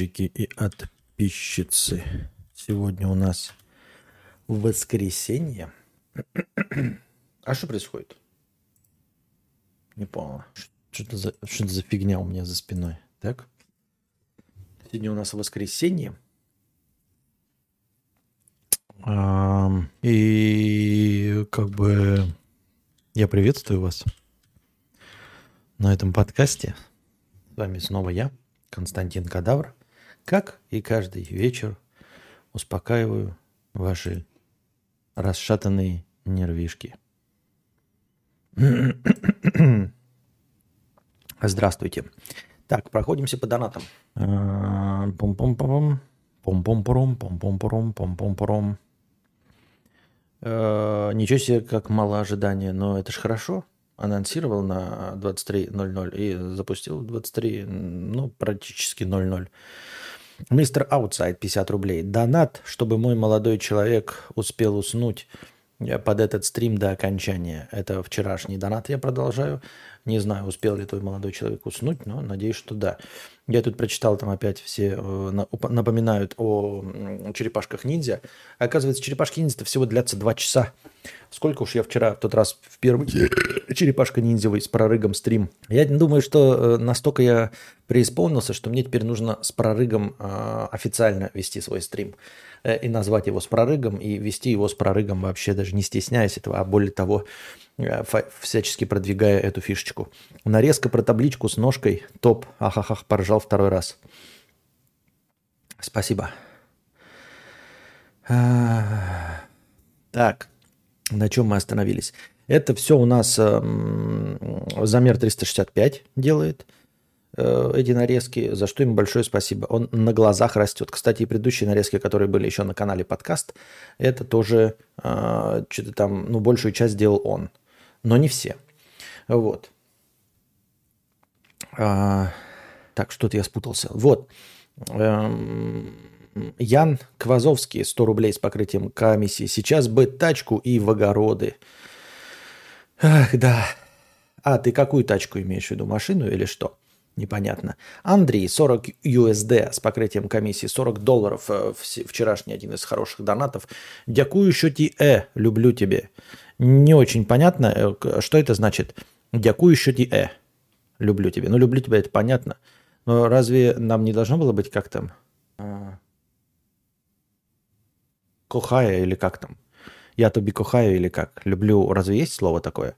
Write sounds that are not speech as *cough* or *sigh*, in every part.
подписчики и подписчицы. Сегодня у нас воскресенье. *clears throat* А что происходит? Не понял. Что это за, что за фигня у меня за спиной? Так? Сегодня у нас воскресенье. И как бы я приветствую вас на этом подкасте. С вами снова я, Константин Кадавр. Как и каждый вечер успокаиваю ваши расшатанные нервишки. *clears throat* Здравствуйте. Так, проходимся по донатам. Пом-пом-пом. Пом-пом-пором, пом-пом-пором, пом-пом-пором. Э, ничего себе, как мало ожидания, но это же хорошо. Анонсировал на 23.00 и запустил 23, ну, практически 00. Мистер Аутсайд, 50 рублей. Донат, чтобы мой молодой человек успел уснуть под этот стрим до окончания. Это вчерашний донат я продолжаю. Не знаю, успел ли твой молодой человек уснуть, но надеюсь, что да. Я тут прочитал, там опять все э, напоминают о черепашках ниндзя. Оказывается, черепашки ниндзя всего длятся два часа. Сколько уж я вчера в тот раз в первый черепашка ниндзевый с прорыгом стрим. Я думаю, что э, настолько я преисполнился, что мне теперь нужно с прорыгом э, официально вести свой стрим. И назвать его с прорыгом, и вести его с прорыгом вообще даже не стесняясь этого, а более того, всячески продвигая эту фишечку. Нарезка про табличку с ножкой. Топ. Ахахах, поржал второй раз. Спасибо. А, так, на чем мы остановились? Это все у нас э, замер 365 делает э, эти нарезки, за что ему большое спасибо. Он на глазах растет. Кстати, предыдущие нарезки, которые были еще на канале подкаст, это тоже э, что-то там, ну, большую часть сделал он но не все. Вот. А, так, что-то я спутался. Вот. Эм, Ян Квазовский, 100 рублей с покрытием комиссии. Сейчас бы тачку и в огороды. Ах, да. А, ты какую тачку имеешь в виду? Машину или что? Непонятно. Андрей, 40 USD с покрытием комиссии, 40 долларов. Э, вчерашний один из хороших донатов. Дякую, що ти э, люблю тебе. Не очень понятно, э, что это значит. Дякую, що ти э, люблю тебе. Ну, люблю тебя, это понятно. Но разве нам не должно было быть как там? А, кохаю или как там? Я тобі кохаю или как? Люблю. Разве есть слово такое?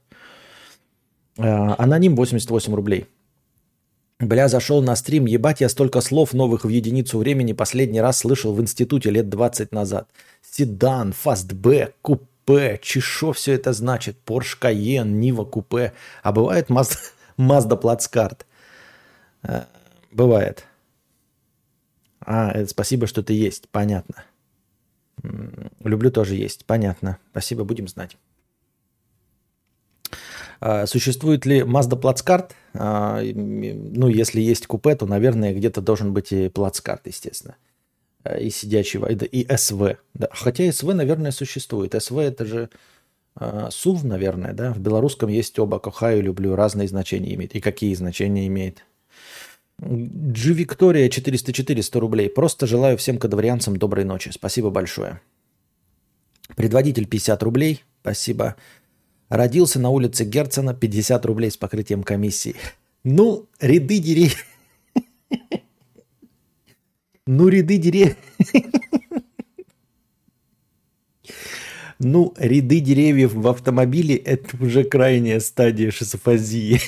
А, аноним 88 рублей. Бля, зашел на стрим, ебать, я столько слов новых в единицу времени последний раз слышал в институте лет 20 назад. Седан, фастбэк, купе, чё все это значит, Porsche Cayenne, Нива купе. А бывает Mazda, *laughs* Mazda Плацкарт? Э, бывает. А, это спасибо, что ты есть, понятно. Люблю тоже есть, понятно. Спасибо, будем знать. А, существует ли Mazda плацкарт? А, ну, если есть купе, то, наверное, где-то должен быть и плацкарт, естественно. А, и сидячий, и СВ. Хотя СВ, наверное, существует. СВ это же СУВ, наверное, да? В белорусском есть оба. Кохаю, люблю. Разные значения имеет. И какие значения имеет? G Виктория 404, 100 рублей. Просто желаю всем кадаврианцам доброй ночи. Спасибо большое. Предводитель 50 рублей. Спасибо. Родился на улице Герцена, 50 рублей с покрытием комиссии. Ну, ряды деревьев... Ну, ряды деревьев... Ну, ряды деревьев в автомобиле – это уже крайняя стадия шизофазии.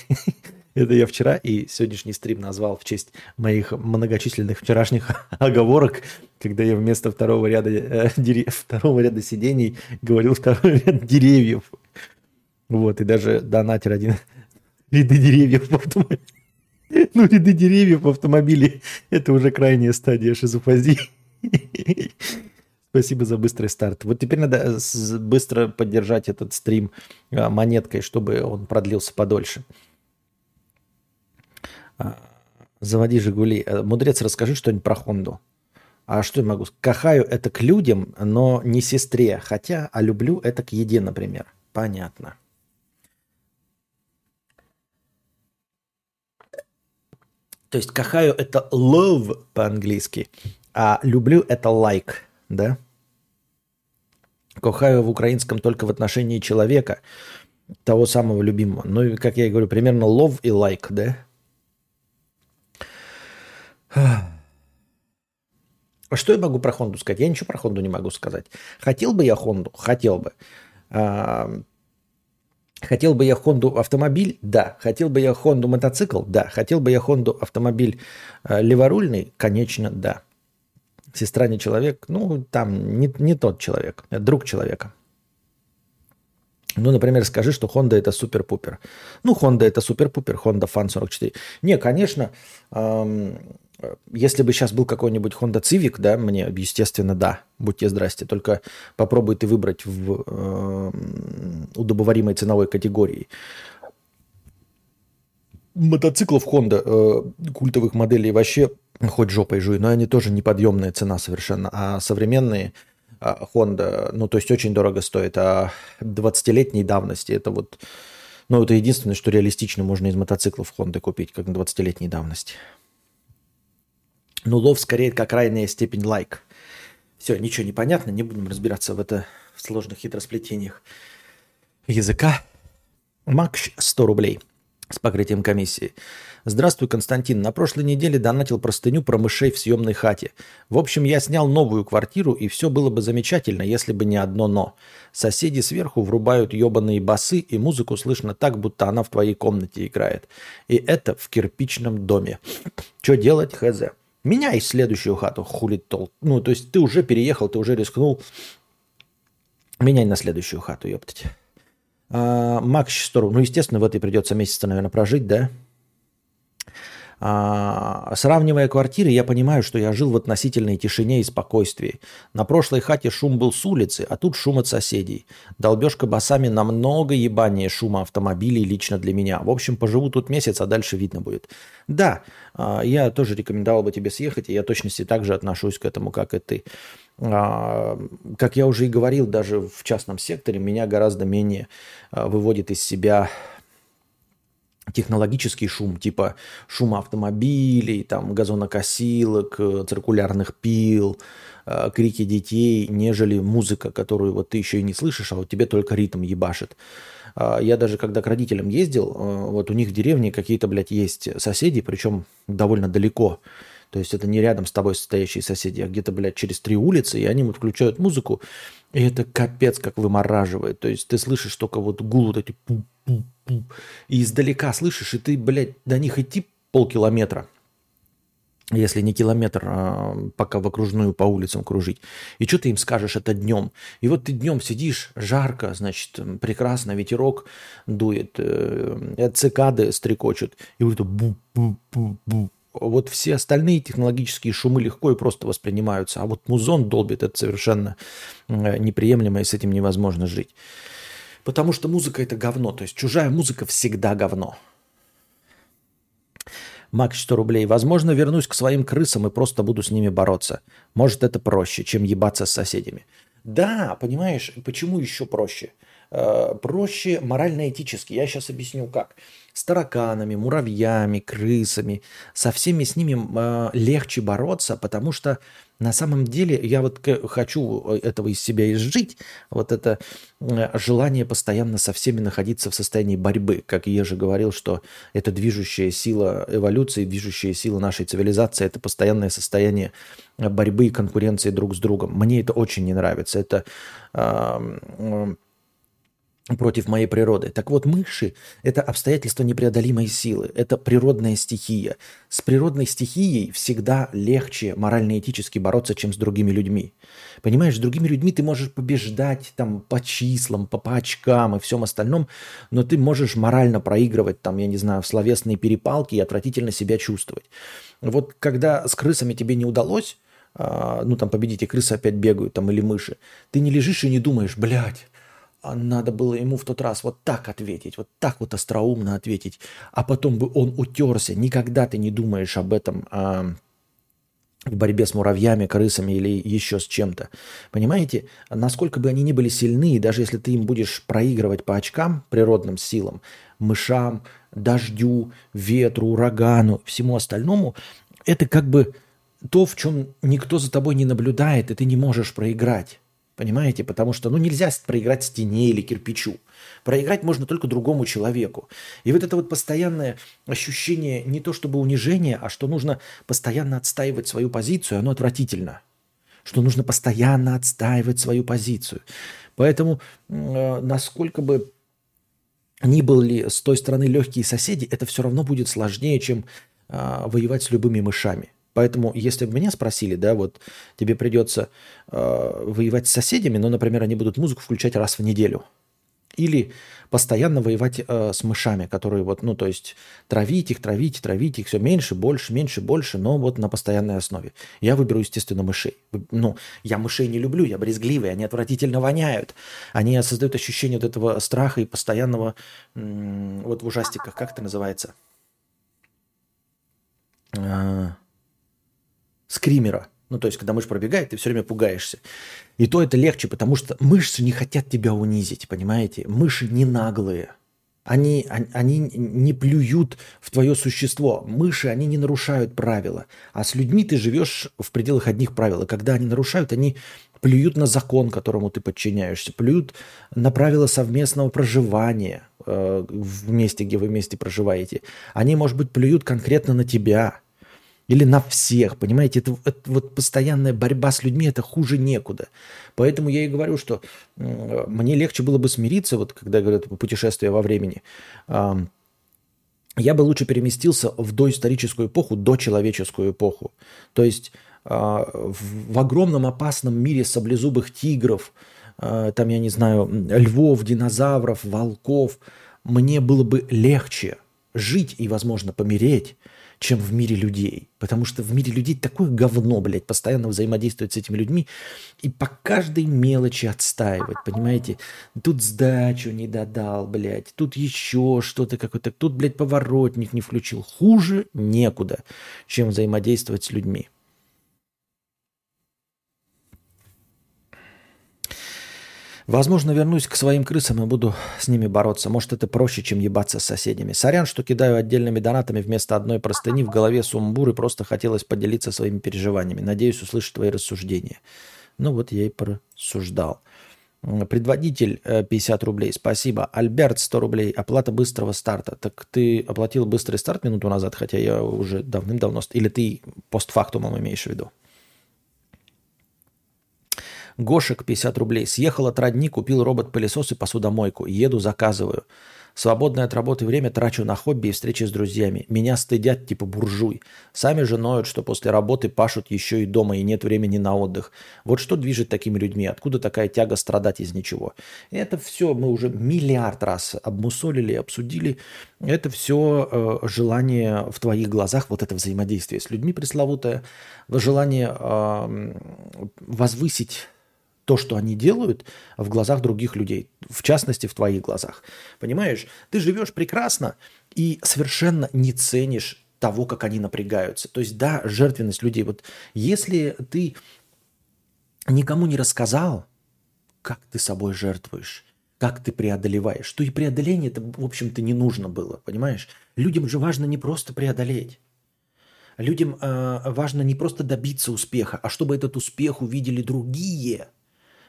Это я вчера и сегодняшний стрим назвал в честь моих многочисленных вчерашних *laughs* оговорок, когда я вместо второго ряда, э, дерев, второго ряда сидений говорил второй *laughs* ряд деревьев. Вот, и даже донатер один. *laughs* Ряды деревьев в автомобиле. Ну, ряды деревьев в автомобиле – это уже крайняя стадия шизофазии. Спасибо за быстрый старт. Вот теперь надо э, быстро поддержать этот стрим а, монеткой, чтобы он продлился подольше. Заводи «Жигули». Э, мудрец, расскажи что-нибудь про Хонду. А что я могу? Кахаю – это к людям, но не сестре. Хотя, а люблю – это к еде, например. Понятно. То есть кахаю это love по-английски, а люблю это like, да? Кохаю в украинском только в отношении человека, того самого любимого. Ну, как я и говорю, примерно love и like, да? А что я могу про Хонду сказать? Я ничего про Хонду не могу сказать. Хотел бы я Хонду? Хотел бы. А, хотел бы я Хонду автомобиль? Да. Хотел бы я Хонду мотоцикл? Да. Хотел бы я Хонду автомобиль а, леворульный? Конечно, да. Сестра не человек? Ну, там не, не тот человек. Друг человека. Ну, например, скажи, что Honda это супер-пупер. Ну, Honda это супер-пупер, Honda Fan 44. Не, конечно, эм, если бы сейчас был какой-нибудь Honda Civic, да, мне, естественно, да, будьте здрасте. Только попробуй ты выбрать в э, удобоваримой ценовой категории. Мотоциклов Honda, э, культовых моделей вообще хоть жопой жуй, но они тоже неподъемная цена совершенно. А современные Honda, ну, то есть очень дорого стоит, а 20-летней давности это вот, ну, это единственное, что реалистично можно из мотоциклов Honda купить, как на 20-летней давности. Ну, лов скорее как крайняя степень лайк. Все, ничего не понятно, не будем разбираться в это в сложных хитросплетениях языка. Макс 100 рублей с покрытием комиссии. Здравствуй, Константин. На прошлой неделе донатил простыню про мышей в съемной хате. В общем, я снял новую квартиру, и все было бы замечательно, если бы не одно «но». Соседи сверху врубают ебаные басы, и музыку слышно так, будто она в твоей комнате играет. И это в кирпичном доме. Что делать, хз? Меняй следующую хату, хули толк. Ну, то есть ты уже переехал, ты уже рискнул. Меняй на следующую хату, ёптать. А, Макс 100 Ну, естественно, в этой придется месяца, наверное, прожить, да? А, сравнивая квартиры, я понимаю, что я жил в относительной тишине и спокойствии. На прошлой хате шум был с улицы, а тут шум от соседей. Долбежка басами намного ебанее шума автомобилей лично для меня. В общем, поживу тут месяц, а дальше видно будет. Да, а, я тоже рекомендовал бы тебе съехать, и я точности так же отношусь к этому, как и ты. А, как я уже и говорил, даже в частном секторе меня гораздо менее выводит из себя технологический шум, типа шума автомобилей, там, газонокосилок, э, циркулярных пил, э, крики детей, нежели музыка, которую вот ты еще и не слышишь, а вот тебе только ритм ебашит. А, я даже когда к родителям ездил, э, вот у них в деревне какие-то, блядь, есть соседи, причем довольно далеко. То есть это не рядом с тобой стоящие соседи, а где-то, блядь, через три улицы, и они вот включают музыку, и это капец как вымораживает. То есть ты слышишь только вот гул вот эти пу пу пу и издалека слышишь, и ты, блядь, до них идти полкилометра, если не километр, а, пока в окружную по улицам кружить. И что ты им скажешь это днем? И вот ты днем сидишь, жарко, значит, прекрасно, ветерок дует, э, цикады стрекочут, и вот это бу-бу-бу-бу, вот все остальные технологические шумы легко и просто воспринимаются, а вот музон долбит, это совершенно э, неприемлемо, и с этим невозможно жить. Потому что музыка это говно, то есть чужая музыка всегда говно. Макс 100 рублей. Возможно, вернусь к своим крысам и просто буду с ними бороться. Может, это проще, чем ебаться с соседями. Да, понимаешь, почему еще проще? Э, проще морально-этически. Я сейчас объясню как с тараканами, муравьями, крысами, со всеми с ними э, легче бороться, потому что на самом деле я вот хочу этого из себя изжить, вот это э, желание постоянно со всеми находиться в состоянии борьбы. Как я же говорил, что это движущая сила эволюции, движущая сила нашей цивилизации, это постоянное состояние борьбы и конкуренции друг с другом. Мне это очень не нравится. Это э, против моей природы. Так вот, мыши – это обстоятельство непреодолимой силы, это природная стихия. С природной стихией всегда легче морально-этически бороться, чем с другими людьми. Понимаешь, с другими людьми ты можешь побеждать там по числам, по, по очкам и всем остальном, но ты можешь морально проигрывать там, я не знаю, в словесные перепалки и отвратительно себя чувствовать. Вот когда с крысами тебе не удалось, а, ну там победить, и крысы опять бегают, там или мыши, ты не лежишь и не думаешь, блядь, надо было ему в тот раз вот так ответить, вот так вот остроумно ответить, а потом бы он утерся. Никогда ты не думаешь об этом, а, в борьбе с муравьями, крысами или еще с чем-то. Понимаете, насколько бы они ни были сильны, даже если ты им будешь проигрывать по очкам, природным силам, мышам, дождю, ветру, урагану, всему остальному, это как бы то, в чем никто за тобой не наблюдает, и ты не можешь проиграть. Понимаете? Потому что ну, нельзя проиграть стене или кирпичу. Проиграть можно только другому человеку. И вот это вот постоянное ощущение не то чтобы унижения, а что нужно постоянно отстаивать свою позицию, оно отвратительно. Что нужно постоянно отстаивать свою позицию. Поэтому э, насколько бы ни были с той стороны легкие соседи, это все равно будет сложнее, чем э, воевать с любыми мышами. Поэтому, если бы меня спросили, да, вот тебе придется э, воевать с соседями, но, например, они будут музыку включать раз в неделю. Или постоянно воевать э, с мышами, которые вот, ну, то есть травить их, травить, травить их, все меньше, больше, меньше, больше, но вот на постоянной основе. Я выберу, естественно, мышей. Ну, я мышей не люблю, я брезгливый, они отвратительно воняют. Они создают ощущение вот этого страха и постоянного, вот в ужастиках, как это называется? А, скримера. Ну, то есть, когда мышь пробегает, ты все время пугаешься. И то это легче, потому что мышцы не хотят тебя унизить, понимаете? Мыши не наглые. Они, они, они не плюют в твое существо. Мыши, они не нарушают правила. А с людьми ты живешь в пределах одних правил. И когда они нарушают, они плюют на закон, которому ты подчиняешься, плюют на правила совместного проживания э, месте, где вы вместе проживаете. Они, может быть, плюют конкретно на тебя – или на всех, понимаете? Это, это вот постоянная борьба с людьми, это хуже некуда. Поэтому я и говорю, что мне легче было бы смириться, вот когда говорят по путешествию во времени. Я бы лучше переместился в доисторическую эпоху, дочеловеческую эпоху. То есть э, в, огромном опасном мире саблезубых тигров, э, там, я не знаю, львов, динозавров, волков, мне было бы легче жить и, возможно, помереть, чем в мире людей. Потому что в мире людей такое говно, блядь, постоянно взаимодействовать с этими людьми и по каждой мелочи отстаивать, понимаете? Тут сдачу не додал, блядь, тут еще что-то какое-то, тут, блядь, поворотник не включил. Хуже некуда, чем взаимодействовать с людьми. Возможно, вернусь к своим крысам и буду с ними бороться. Может, это проще, чем ебаться с соседями. Сорян, что кидаю отдельными донатами вместо одной простыни. В голове сумбур и просто хотелось поделиться своими переживаниями. Надеюсь услышать твои рассуждения. Ну вот я и просуждал. Предводитель 50 э, рублей, спасибо. Альберт 100 рублей, оплата быстрого старта. Так ты оплатил быстрый старт минуту назад, хотя я уже давным-давно... Или ты постфактумом имеешь в виду? Гошек 50 рублей. Съехал от родни, купил робот-пылесос и посудомойку. Еду, заказываю. Свободное от работы время трачу на хобби и встречи с друзьями. Меня стыдят типа буржуй. Сами же ноют, что после работы пашут еще и дома и нет времени на отдых. Вот что движет такими людьми? Откуда такая тяга страдать из ничего? Это все мы уже миллиард раз обмусолили, обсудили. Это все э, желание в твоих глазах, вот это взаимодействие с людьми пресловутое, желание э, возвысить то, что они делают в глазах других людей, в частности, в твоих глазах. Понимаешь, ты живешь прекрасно и совершенно не ценишь того, как они напрягаются. То есть, да, жертвенность людей. Вот если ты никому не рассказал, как ты собой жертвуешь, как ты преодолеваешь, то и преодоление это, в общем-то, не нужно было, понимаешь? Людям же важно не просто преодолеть. Людям э, важно не просто добиться успеха, а чтобы этот успех увидели другие –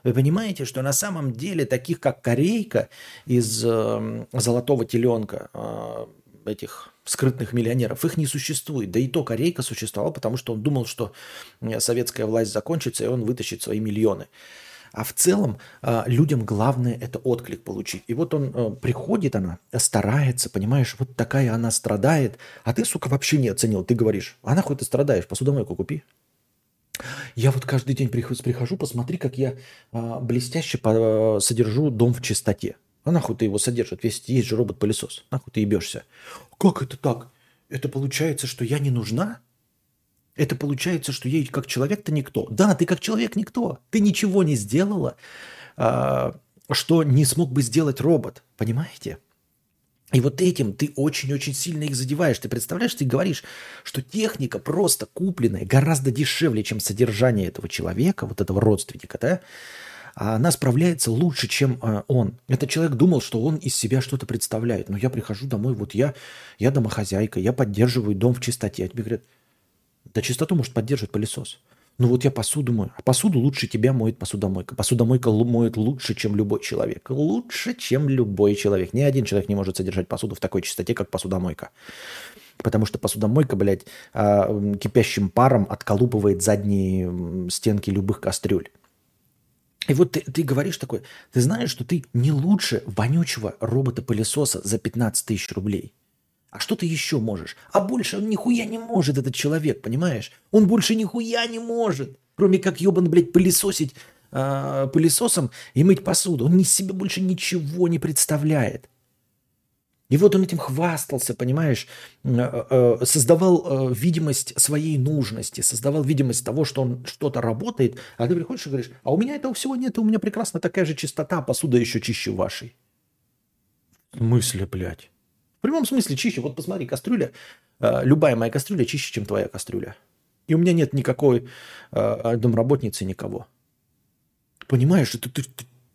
вы понимаете, что на самом деле таких, как Корейка из э, «Золотого теленка», э, этих скрытных миллионеров, их не существует. Да и то Корейка существовал, потому что он думал, что э, советская власть закончится, и он вытащит свои миллионы. А в целом э, людям главное это отклик получить. И вот он э, приходит, она старается, понимаешь, вот такая она страдает, а ты, сука, вообще не оценил. Ты говоришь, а нахуй ты страдаешь, посудомойку купи. Я вот каждый день прихожу, посмотри, как я а, блестяще по, содержу дом в чистоте. А нахуй ты его содержишь? Весь есть же робот-пылесос. Нахуй ты ебешься? Как это так? Это получается, что я не нужна? Это получается, что я как человек-то никто. Да, ты как человек никто. Ты ничего не сделала, а, что не смог бы сделать робот. Понимаете? И вот этим ты очень-очень сильно их задеваешь. Ты представляешь, ты говоришь, что техника просто купленная гораздо дешевле, чем содержание этого человека, вот этого родственника, да? А она справляется лучше, чем э, он. Этот человек думал, что он из себя что-то представляет. Но я прихожу домой, вот я, я домохозяйка, я поддерживаю дом в чистоте. А тебе говорят, да чистоту может поддерживать пылесос. Ну вот я посуду мою. А посуду лучше тебя моет посудомойка. Посудомойка моет лучше, чем любой человек. Лучше, чем любой человек. Ни один человек не может содержать посуду в такой чистоте, как посудомойка. Потому что посудомойка, блядь, а, кипящим паром отколупывает задние стенки любых кастрюль. И вот ты, ты говоришь такой, ты знаешь, что ты не лучше вонючего робота-пылесоса за 15 тысяч рублей. А что ты еще можешь? А больше он нихуя не может, этот человек, понимаешь? Он больше нихуя не может. Кроме как ебан, блядь, пылесосить э, пылесосом и мыть посуду. Он из себя больше ничего не представляет. И вот он этим хвастался, понимаешь, создавал видимость своей нужности, создавал видимость того, что он что-то работает, а ты приходишь и говоришь, а у меня этого всего нет, у меня прекрасно такая же чистота, посуда еще чище вашей. В смысле, блядь? Прямом смысле чище. Вот посмотри, кастрюля, э, любая моя кастрюля чище, чем твоя кастрюля. И у меня нет никакой э, домработницы, никого. Понимаешь, ты, ты, ты,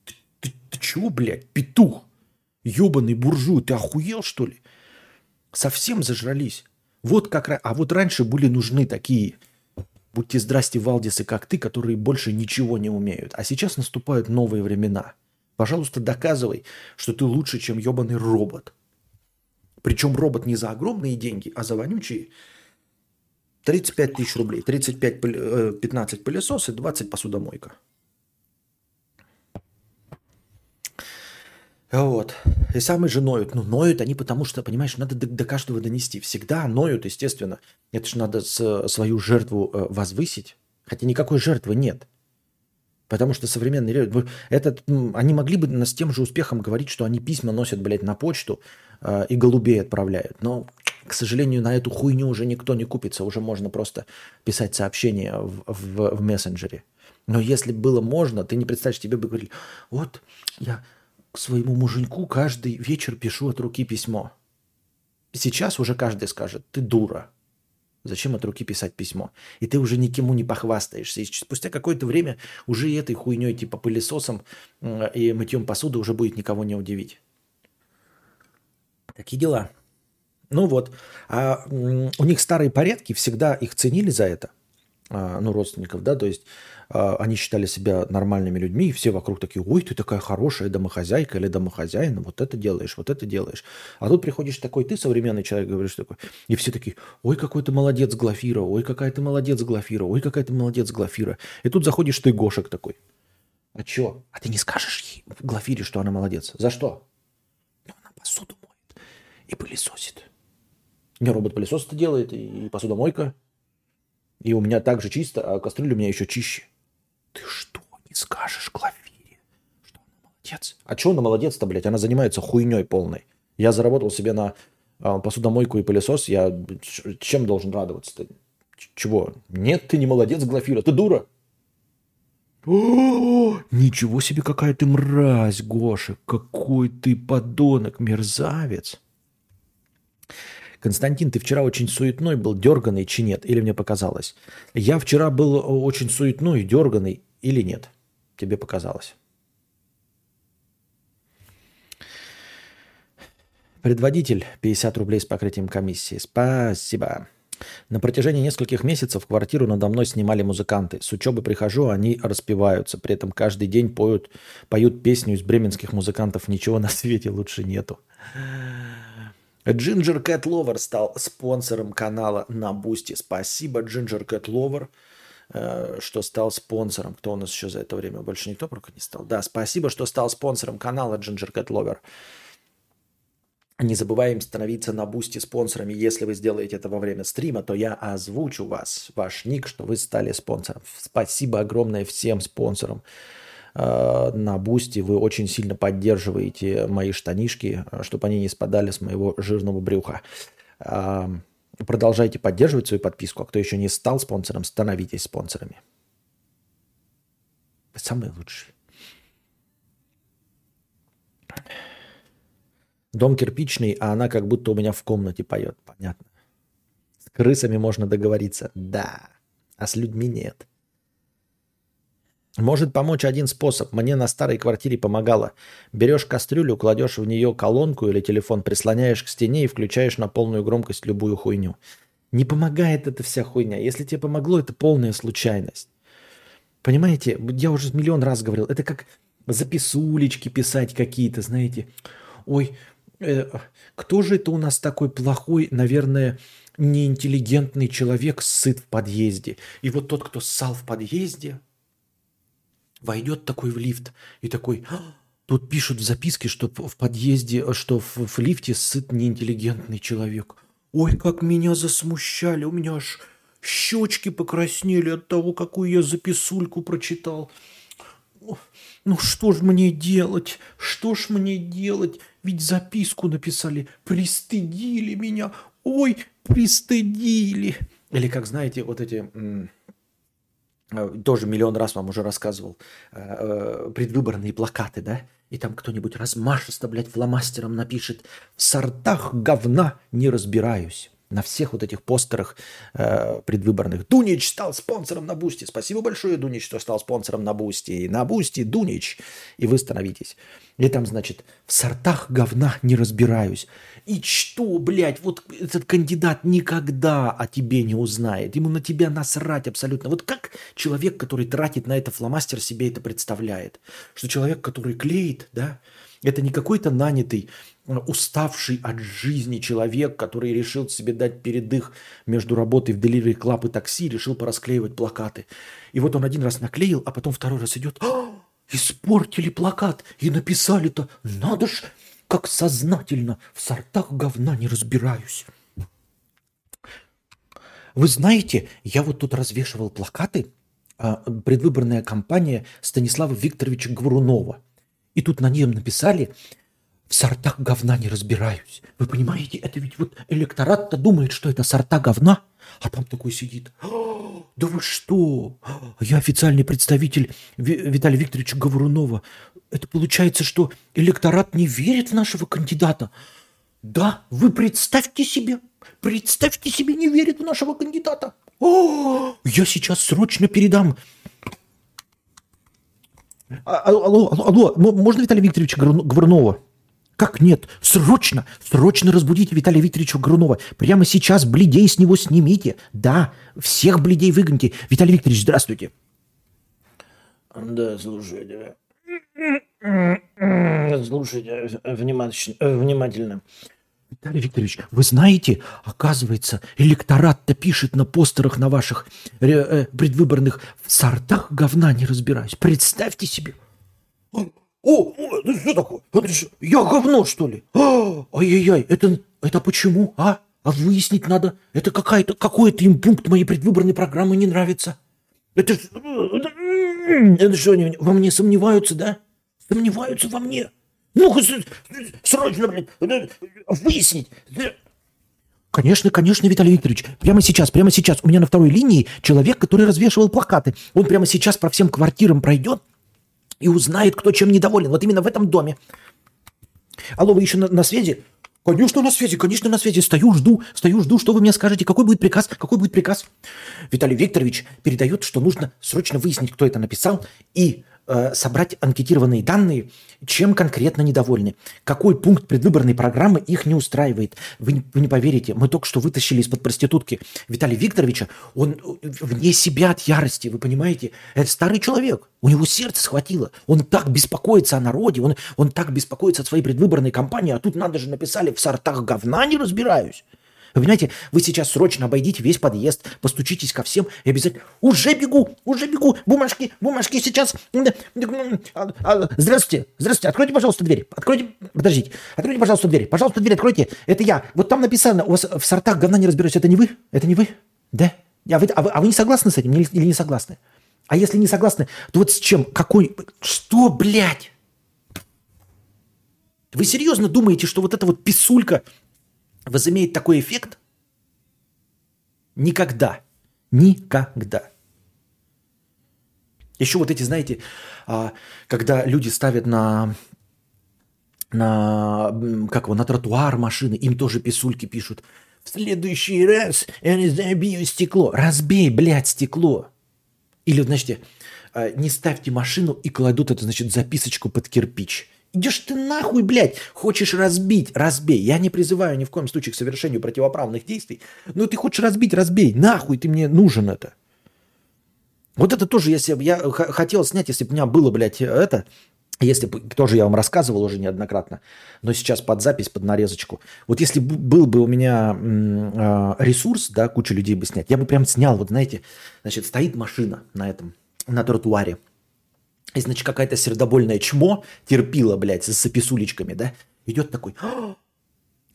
ты, ты, ты чего, блядь, петух? Ёбаный буржуй, ты охуел, что ли? Совсем зажрались. Вот как А вот раньше были нужны такие, будьте здрасте, Валдисы, как ты, которые больше ничего не умеют. А сейчас наступают новые времена. Пожалуйста, доказывай, что ты лучше, чем ебаный робот. Причем робот не за огромные деньги, а за вонючие 35 тысяч рублей. 35, 15 э, пылесос и 20 посудомойка. Вот. И самые же ноют. Ну, ноют они потому что, понимаешь, надо до, до каждого донести. Всегда ноют, естественно. Это же надо с, свою жертву э, возвысить. Хотя никакой жертвы нет. Потому что современные люди... Этот, они могли бы с тем же успехом говорить, что они письма носят, блядь, на почту э, и голубей отправляют. Но, к сожалению, на эту хуйню уже никто не купится. Уже можно просто писать сообщения в, в, в мессенджере. Но если было можно, ты не представляешь, тебе бы говорили, вот я к своему муженьку каждый вечер пишу от руки письмо. Сейчас уже каждый скажет, ты дура. Зачем от руки писать письмо? И ты уже никому не похвастаешься. И спустя какое-то время уже этой хуйней, типа пылесосом и мытьем посуды уже будет никого не удивить. Такие дела. Ну вот. А у них старые порядки, всегда их ценили за это. А, ну, родственников, да, то есть а, они считали себя нормальными людьми, и все вокруг такие, ой, ты такая хорошая домохозяйка или домохозяин, вот это делаешь, вот это делаешь. А тут приходишь такой, ты современный человек, говоришь такой, и все такие, ой, какой ты молодец, Глафира, ой, какая ты молодец, Глафира, ой, какая ты молодец, Глафира. И тут заходишь ты, Гошек такой, а чё? А ты не скажешь ей, Глафире, что она молодец? За что? Ну, она посуду моет и пылесосит. Не робот-пылесос это делает, и посудомойка. И у меня так же чисто, а кастрюля у меня еще чище. Ты что, не скажешь Глафире, что она молодец? А что она молодец-то, блядь? Она занимается хуйней полной. Я заработал себе на э, посудомойку и пылесос. Я чем должен радоваться-то? Чего? Нет, ты не молодец, Глафира. Ты дура. О, ничего себе, какая ты мразь, Гоша. Какой ты подонок, мерзавец. Константин, ты вчера очень суетной был, дерганый, чи нет? Или мне показалось? Я вчера был очень суетной, дерганый, или нет? Тебе показалось. Предводитель 50 рублей с покрытием комиссии. Спасибо. На протяжении нескольких месяцев квартиру надо мной снимали музыканты. С учебы прихожу, они распеваются. При этом каждый день поют, поют песню из бременских музыкантов «Ничего на свете лучше нету». Ginger Cat Lover стал спонсором канала на Бусти. Спасибо, Cat Lover, э, что стал спонсором. Кто у нас еще за это время? Больше никто пока не стал. Да, спасибо, что стал спонсором канала Ginger Cat Lover. Не забываем становиться на Бусти спонсорами. Если вы сделаете это во время стрима, то я озвучу вас, ваш ник, что вы стали спонсором. Спасибо огромное всем спонсорам. Э, на Бусти вы очень сильно поддерживаете мои штанишки, э, чтобы они не спадали с моего жирного брюха. Э, продолжайте поддерживать свою подписку. А кто еще не стал спонсором, становитесь спонсорами. Вы самые лучшие. Дом кирпичный, а она как будто у меня в комнате поет. Понятно. С крысами можно договориться. Да. А с людьми нет. Может помочь один способ. Мне на старой квартире помогало. Берешь кастрюлю, кладешь в нее колонку или телефон, прислоняешь к стене и включаешь на полную громкость любую хуйню. Не помогает эта вся хуйня. Если тебе помогло, это полная случайность. Понимаете, я уже миллион раз говорил, это как записулечки писать какие-то, знаете. Ой, э, кто же это у нас такой плохой, наверное, неинтеллигентный человек сыт в подъезде? И вот тот, кто ссал в подъезде, войдет такой в лифт и такой, «А, тут пишут в записке, что в подъезде, что в, в лифте сыт неинтеллигентный человек. Ой, как меня засмущали, у меня аж щечки покраснели от того, какую я записульку прочитал. Ну что ж мне делать? Что ж мне делать? Ведь записку написали, пристыдили меня. Ой, пристыдили. Или как знаете, вот эти Э, тоже миллион раз вам уже рассказывал, э, э, предвыборные плакаты, да? И там кто-нибудь размашисто, блядь, фломастером напишет «В сортах говна не разбираюсь» на всех вот этих постерах э, предвыборных. Дунич стал спонсором на Бусти. Спасибо большое, Дунич, что стал спонсором на Бусти. На Бусти Дунич. И вы становитесь. И там, значит, в сортах говна не разбираюсь. И что, блядь, вот этот кандидат никогда о тебе не узнает. Ему на тебя насрать абсолютно. Вот как человек, который тратит на это фломастер, себе это представляет? Что человек, который клеит, да, это не какой-то нанятый уставший от жизни человек, который решил себе дать передых между работой в Delivery Club и такси, решил порасклеивать плакаты. И вот он один раз наклеил, а потом второй раз идет, а, испортили плакат и написали-то, надо ж, как сознательно, в сортах говна не разбираюсь. Вы знаете, я вот тут развешивал плакаты, а, предвыборная кампания Станислава Викторовича Гврунова. И тут на нем написали в сортах говна не разбираюсь. Вы понимаете, это ведь вот электорат-то думает, что это сорта говна, а там такой сидит. Да вы что? Я официальный представитель Виталия Викторовича Говорунова. Это получается, что электорат не верит в нашего кандидата. Да, вы представьте себе, представьте себе, не верит в нашего кандидата. О, я сейчас срочно передам а, алло, алло, алло, можно Виталия Викторовича Говорунова? Как нет? Срочно, срочно разбудите Виталия Викторовича Грунова. Прямо сейчас бледей с него снимите. Да, всех бледей выгоните. Виталий Викторович, здравствуйте. Да, слушайте. Слушайте внимательно. внимательно. Виталий Викторович, вы знаете, оказывается, электорат-то пишет на постерах на ваших э, э, предвыборных в сортах говна не разбираюсь. Представьте себе. О, это что такое? Это что, я говно, что ли? А, ай-яй-яй, это, это почему, а? А выяснить надо. Это какая-то, какой-то им пункт моей предвыборной программы не нравится. Это, это что, они во мне сомневаются, да? Сомневаются во мне. Ну срочно, блин, выяснить. Конечно, конечно, Виталий Викторович. Прямо сейчас, прямо сейчас. У меня на второй линии человек, который развешивал плакаты. Он прямо сейчас по всем квартирам пройдет и узнает, кто чем недоволен. Вот именно в этом доме. Алло, вы еще на, на связи? Конечно, на связи, конечно, на связи. Стою, жду, стою, жду, что вы мне скажете. Какой будет приказ? Какой будет приказ? Виталий Викторович передает, что нужно срочно выяснить, кто это написал, и собрать анкетированные данные, чем конкретно недовольны, какой пункт предвыборной программы их не устраивает. Вы не, вы не поверите, мы только что вытащили из-под проститутки Виталия Викторовича, он вне себя от ярости, вы понимаете? Это старый человек, у него сердце схватило, он так беспокоится о народе, он, он так беспокоится о своей предвыборной кампании, а тут надо же написали в сортах говна не разбираюсь. Вы понимаете, вы сейчас срочно обойдите весь подъезд, постучитесь ко всем и обязательно... Уже бегу, уже бегу, бумажки, бумажки сейчас. А, а, здравствуйте, здравствуйте, откройте, пожалуйста, дверь. Откройте, подождите, откройте, пожалуйста, дверь. Пожалуйста, дверь откройте. Это я. Вот там написано, у вас в сортах говна не разбираюсь. Это не вы? Это не вы? Да? А вы, а вы, а вы не согласны с этим или не согласны? А если не согласны, то вот с чем? Какой? Что, блядь? Вы серьезно думаете, что вот эта вот писулька возымеет такой эффект? Никогда. Никогда. Еще вот эти, знаете, а, когда люди ставят на на, как его, на тротуар машины, им тоже писульки пишут. В следующий раз я не забью стекло. Разбей, блядь, стекло. Или, значит, э, не ставьте машину и кладут это, значит, записочку под кирпич. Идешь ты нахуй, блядь. Хочешь разбить, разбей. Я не призываю ни в коем случае к совершению противоправных действий. Но ты хочешь разбить, разбей. Нахуй ты мне нужен это. Вот это тоже, если бы я хотел снять, если бы у меня было, блядь, это, если бы, тоже я вам рассказывал уже неоднократно, но сейчас под запись, под нарезочку. Вот если бы был бы у меня а, ресурс, да, куча людей бы снять, я бы прям снял, вот знаете, значит, стоит машина на этом, на тротуаре, и, значит, какая-то сердобольное чмо терпила, блядь, с записулечками, да, идет такой, «А,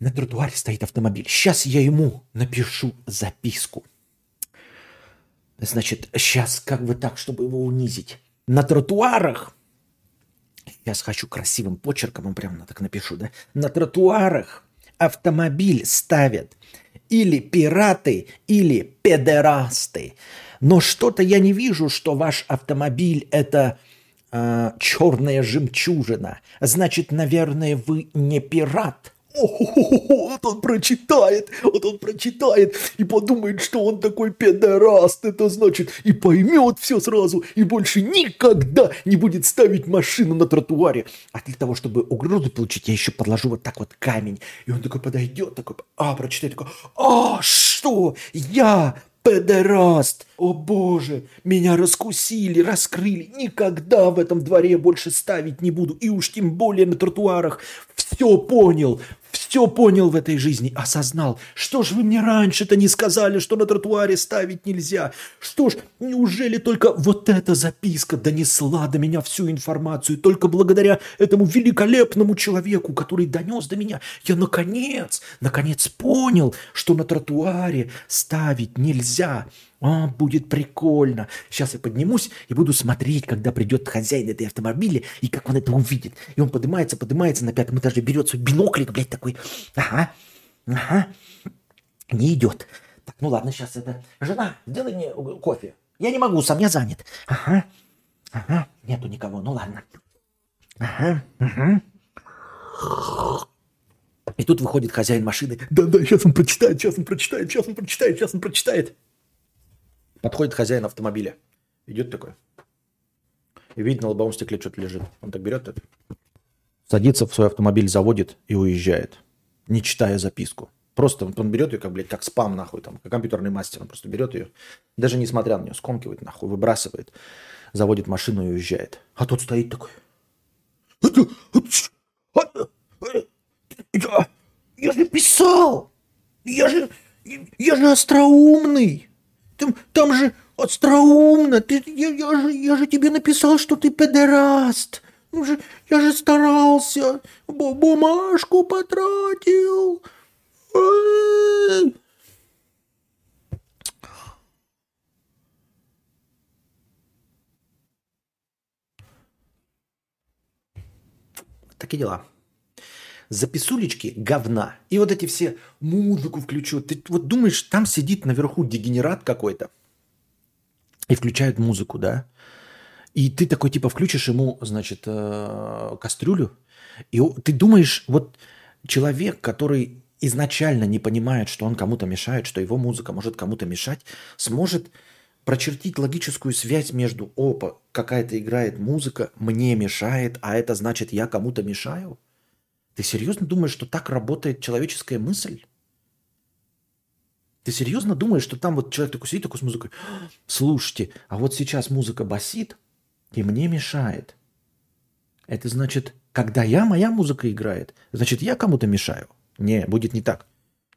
на тротуаре стоит автомобиль, сейчас я ему напишу записку. Значит, сейчас как бы так, чтобы его унизить. На тротуарах Сейчас хочу красивым почерком, он прям так напишу, да? На тротуарах автомобиль ставят или пираты, или педерасты. Но что-то я не вижу, что ваш автомобиль это э, черная жемчужина. Значит, наверное, вы не пират. О, вот он прочитает, вот он прочитает и подумает, что он такой педераст, это значит, и поймет все сразу, и больше никогда не будет ставить машину на тротуаре. А для того, чтобы угрозу получить, я еще подложу вот так вот камень. И он такой подойдет, такой, а, прочитает, такой, а, что, я Педераст! О боже, меня раскусили, раскрыли. Никогда в этом дворе больше ставить не буду. И уж тем более на тротуарах. Все понял, все понял в этой жизни, осознал. Что ж вы мне раньше-то не сказали, что на тротуаре ставить нельзя? Что ж, неужели только вот эта записка донесла до меня всю информацию? Только благодаря этому великолепному человеку, который донес до меня, я наконец, наконец понял, что на тротуаре ставить нельзя. А, будет прикольно. Сейчас я поднимусь и буду смотреть, когда придет хозяин этой автомобиля, и как он это увидит. И он поднимается, поднимается на пятом этаже, берет свой биноклик, блядь, такой. Ага, ага. Не идет. Так, ну ладно, сейчас это... Жена, сделай мне кофе. Я не могу, сам я занят. Ага, ага, нету никого, ну ладно. Ага, ага. И тут выходит хозяин машины. Да-да, сейчас он прочитает, сейчас он прочитает, сейчас он прочитает, сейчас он прочитает. Подходит хозяин автомобиля. Идет такой. И видит, на лобовом стекле что-то лежит. Он так берет это. Садится в свой автомобиль, заводит и уезжает. Не читая записку. Просто он, берет ее, как, блядь, как спам, нахуй, там, как компьютерный мастер. Он просто берет ее, даже не смотря на нее, скомкивает, нахуй, выбрасывает, заводит машину и уезжает. А тот стоит такой. Я, я же писал! Я же, я же остроумный! Там, там же остроумно. Ты, я, я, же, я же тебе написал, что ты педераст. Ну же, я же старался. Бу- Бумажку потратил. Такие дела. Записулечки говна. И вот эти все музыку включу. Ты вот думаешь, там сидит наверху дегенерат какой-то и включают музыку, да? И ты такой типа включишь ему, значит, э, кастрюлю, и ты думаешь, вот человек, который изначально не понимает, что он кому-то мешает, что его музыка может кому-то мешать, сможет прочертить логическую связь между опа, какая-то играет музыка, мне мешает, а это значит я кому-то мешаю? Ты серьезно думаешь, что так работает человеческая мысль? Ты серьезно думаешь, что там вот человек такой сидит такой с музыкой, слушайте, а вот сейчас музыка басит и мне мешает. Это значит, когда я, моя музыка играет, значит, я кому-то мешаю. Не, будет не так.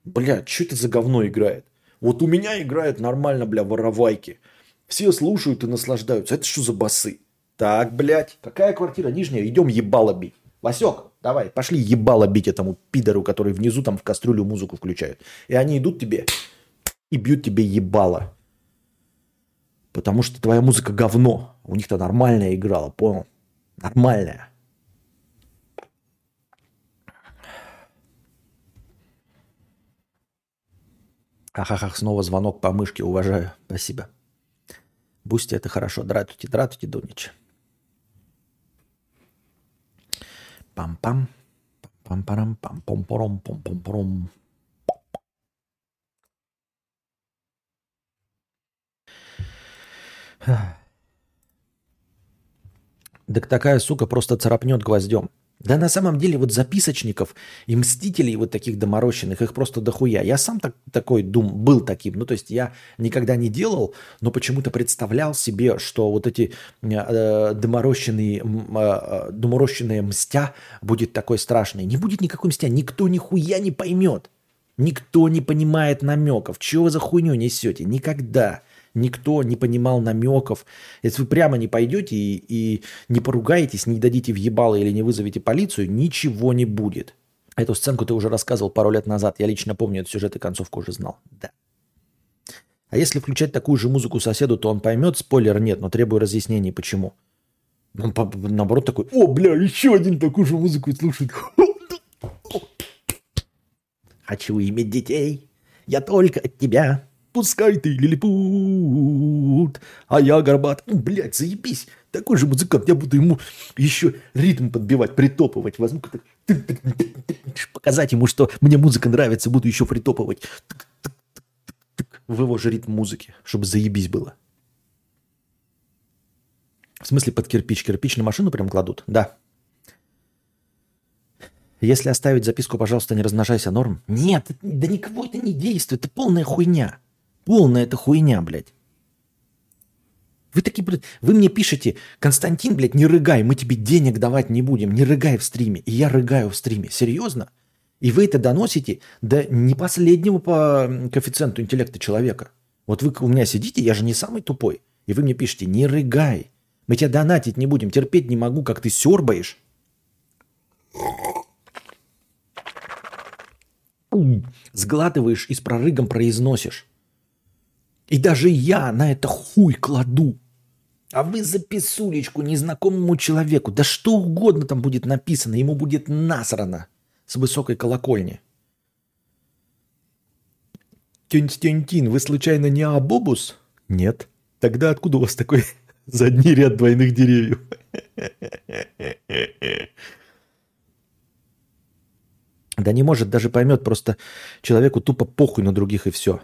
Бля, что это за говно играет? Вот у меня играет нормально, бля, воровайки. Все слушают и наслаждаются. Это что за басы? Так, блядь, какая квартира нижняя? Идем ебало бить. Васек, давай, пошли ебало бить этому пидору, который внизу там в кастрюлю музыку включает. И они идут тебе и бьют тебе ебало. Потому что твоя музыка говно. У них-то нормальная играла, понял? Нормальная. Ахахах, снова звонок по мышке, уважаю. Спасибо. Boosty, это хорошо. Дратуйте, дратуйте, Дунич. Пам-пам. Пам-парам, пам-пом-пором, пом-пом-пором. *sighs* Так такая сука просто царапнет гвоздем. Да на самом деле вот записочников и мстителей вот таких доморощенных, их просто дохуя. Я сам так, такой дум, был таким. Ну то есть я никогда не делал, но почему-то представлял себе, что вот эти э, доморощенные, э, доморощенные мстя будет такой страшный. Не будет никакой мстя, никто нихуя не поймет. Никто не понимает намеков. Чего вы за хуйню несете? Никогда. Никто не понимал намеков. Если вы прямо не пойдете и, и не поругаетесь, не дадите въебало или не вызовете полицию, ничего не будет. Эту сценку ты уже рассказывал пару лет назад. Я лично помню этот сюжет и концовку уже знал. Да. А если включать такую же музыку соседу, то он поймет, спойлер нет, но требую разъяснений, почему. Он наоборот такой, о, бля, еще один такую же музыку слушает. Хочу иметь детей, я только от тебя. Пускай ты лилипут, а я горбат. Ну, блядь, заебись. Такой же музыкант. Я буду ему еще ритм подбивать, притопывать. Возьму показать ему, что мне музыка нравится, буду еще притопывать. В его же ритм музыки, чтобы заебись было. В смысле под кирпич? Кирпич на машину прям кладут? Да. Если оставить записку, пожалуйста, не размножайся, норм? Нет, да никого это не действует, это полная хуйня. Полная это хуйня, блядь. Вы такие, блядь, вы мне пишете, Константин, блядь, не рыгай, мы тебе денег давать не будем, не рыгай в стриме. И я рыгаю в стриме. Серьезно? И вы это доносите до не последнего по коэффициенту интеллекта человека. Вот вы у меня сидите, я же не самый тупой. И вы мне пишете, не рыгай. Мы тебя донатить не будем, терпеть не могу, как ты сербаешь. Сглатываешь и с прорыгом произносишь. И даже я на это хуй кладу. А вы за писулечку незнакомому человеку, да что угодно там будет написано, ему будет насрано с высокой колокольни. Константин, вы случайно не Абобус? Нет. Тогда откуда у вас такой *laughs* задний ряд двойных деревьев? *laughs* Да не может, даже поймет, просто человеку тупо похуй на других и все.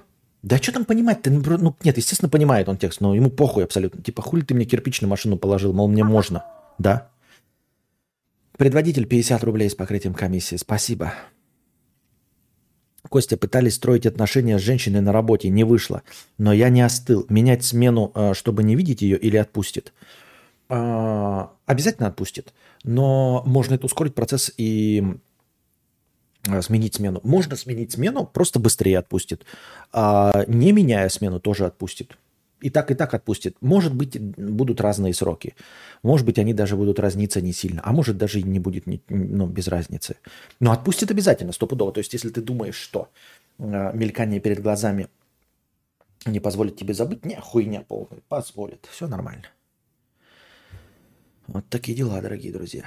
Да что там понимать-то? Ну, нет, естественно, понимает он текст, но ему похуй абсолютно. Типа, хули ты мне кирпичную машину положил, мол, мне можно. Да. Предводитель 50 рублей с покрытием комиссии. Спасибо. Костя, пытались строить отношения с женщиной на работе, не вышло. Но я не остыл. Менять смену, э, чтобы не видеть ее, или отпустит? А, обязательно отпустит. Но можно это ускорить процесс и сменить смену. Можно сменить смену, просто быстрее отпустит. А не меняя смену, тоже отпустит. И так, и так отпустит. Может быть, будут разные сроки. Может быть, они даже будут разниться не сильно. А может, даже и не будет ну, без разницы. Но отпустит обязательно, стопудово. То есть, если ты думаешь, что э, мелькание перед глазами не позволит тебе забыть, не, хуйня полная. Позволит. Все нормально. Вот такие дела, дорогие друзья.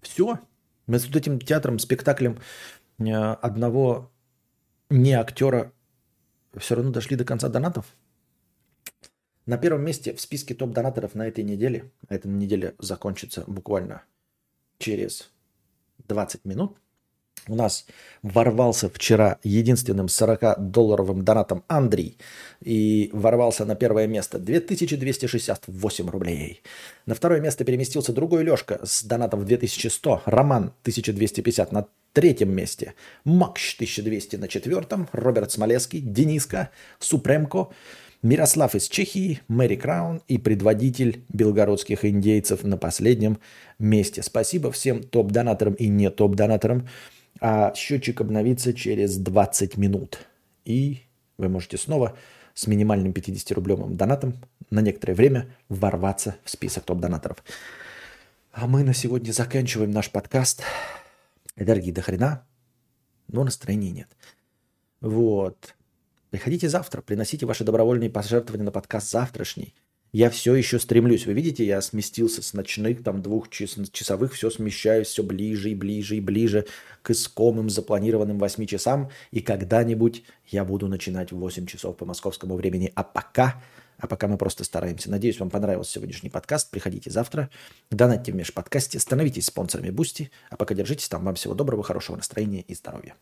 Все. Мы с вот этим театром, спектаклем э, одного не актера все равно дошли до конца донатов. На первом месте в списке топ-донаторов на этой неделе, а эта неделя закончится буквально через 20 минут, у нас ворвался вчера единственным 40-долларовым донатом Андрей и ворвался на первое место. 2268 рублей. На второе место переместился другой Лешка с донатом в 2100, Роман 1250 на третьем месте, Макш 1200 на четвертом, Роберт Смолецкий, Дениска, Супремко, Мирослав из Чехии, Мэри Краун и предводитель белгородских индейцев на последнем месте. Спасибо всем топ-донаторам и не топ-донаторам а счетчик обновится через 20 минут. И вы можете снова с минимальным 50-рублевым донатом на некоторое время ворваться в список топ-донаторов. А мы на сегодня заканчиваем наш подкаст. Энергии до хрена, но настроения нет. Вот. Приходите завтра, приносите ваши добровольные пожертвования на подкаст завтрашний я все еще стремлюсь. Вы видите, я сместился с ночных, там, двухчасовых, все смещаюсь все ближе и ближе и ближе к искомым запланированным 8 часам. И когда-нибудь я буду начинать в 8 часов по московскому времени. А пока А пока мы просто стараемся. Надеюсь, вам понравился сегодняшний подкаст. Приходите завтра, донатьте в межподкасте, становитесь спонсорами Boosty. А пока держитесь там. Вам всего доброго, хорошего настроения и здоровья.